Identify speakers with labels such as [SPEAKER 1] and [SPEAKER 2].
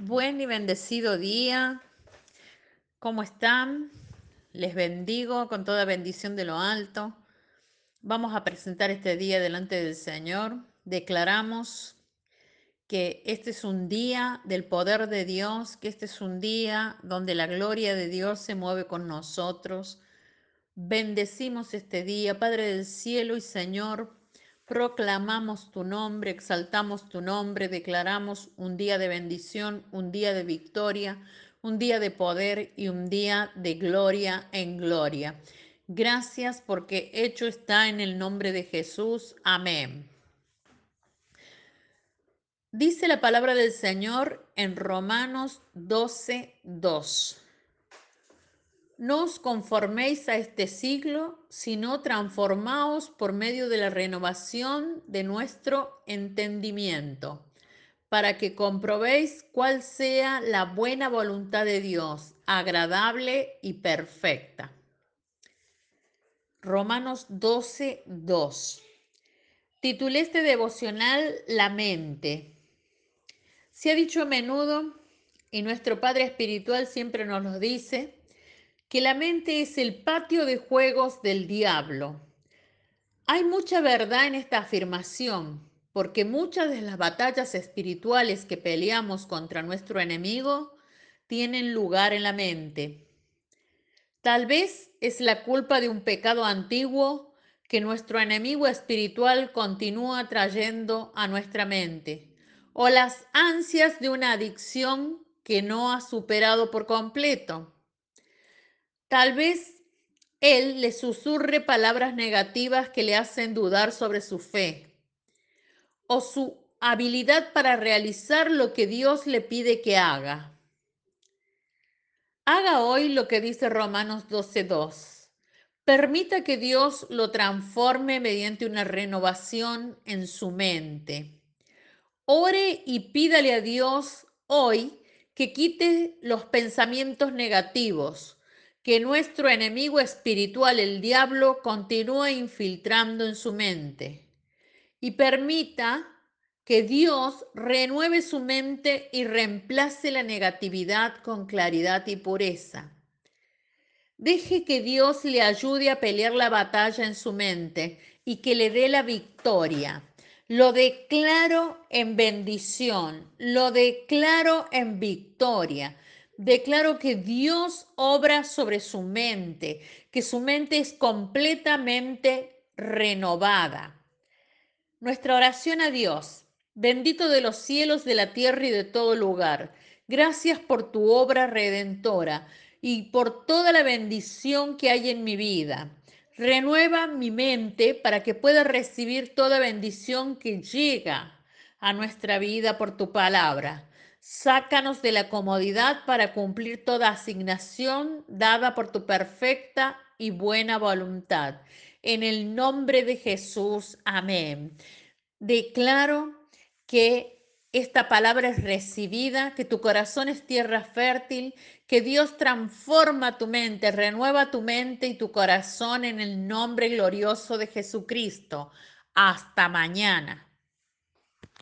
[SPEAKER 1] Buen y bendecido día. ¿Cómo están? Les bendigo con toda bendición de lo alto. Vamos a presentar este día delante del Señor. Declaramos que este es un día del poder de Dios, que este es un día donde la gloria de Dios se mueve con nosotros. Bendecimos este día, Padre del cielo y Señor, Proclamamos tu nombre, exaltamos tu nombre, declaramos un día de bendición, un día de victoria, un día de poder y un día de gloria en gloria. Gracias porque hecho está en el nombre de Jesús. Amén. Dice la palabra del Señor en Romanos 12, 2. No os conforméis a este siglo, sino transformaos por medio de la renovación de nuestro entendimiento, para que comprobéis cuál sea la buena voluntad de Dios, agradable y perfecta. Romanos 12, 2. Titulé este devocional La mente. Se ha dicho a menudo, y nuestro Padre Espiritual siempre nos lo dice, que la mente es el patio de juegos del diablo. Hay mucha verdad en esta afirmación, porque muchas de las batallas espirituales que peleamos contra nuestro enemigo tienen lugar en la mente. Tal vez es la culpa de un pecado antiguo que nuestro enemigo espiritual continúa trayendo a nuestra mente, o las ansias de una adicción que no ha superado por completo. Tal vez él le susurre palabras negativas que le hacen dudar sobre su fe o su habilidad para realizar lo que Dios le pide que haga. Haga hoy lo que dice Romanos 12.2. Permita que Dios lo transforme mediante una renovación en su mente. Ore y pídale a Dios hoy que quite los pensamientos negativos, que nuestro enemigo espiritual, el diablo, continúe infiltrando en su mente y permita que Dios renueve su mente y reemplace la negatividad con claridad y pureza. Deje que Dios le ayude a pelear la batalla en su mente y que le dé la victoria. Lo declaro en bendición, lo declaro en victoria. Declaro que Dios obra sobre su mente, que su mente es completamente renovada. Nuestra oración a Dios, bendito de los cielos, de la tierra y de todo lugar. Gracias por tu obra redentora y por toda la bendición que hay en mi vida. Renueva mi mente para que pueda recibir toda bendición que llega a nuestra vida por tu palabra. Sácanos de la comodidad para cumplir toda asignación dada por tu perfecta y buena voluntad. En el nombre de Jesús, amén. Declaro que esta palabra es recibida, que tu corazón es tierra fértil, que Dios transforma tu mente, renueva tu mente y tu corazón en el nombre glorioso de Jesucristo. Hasta mañana.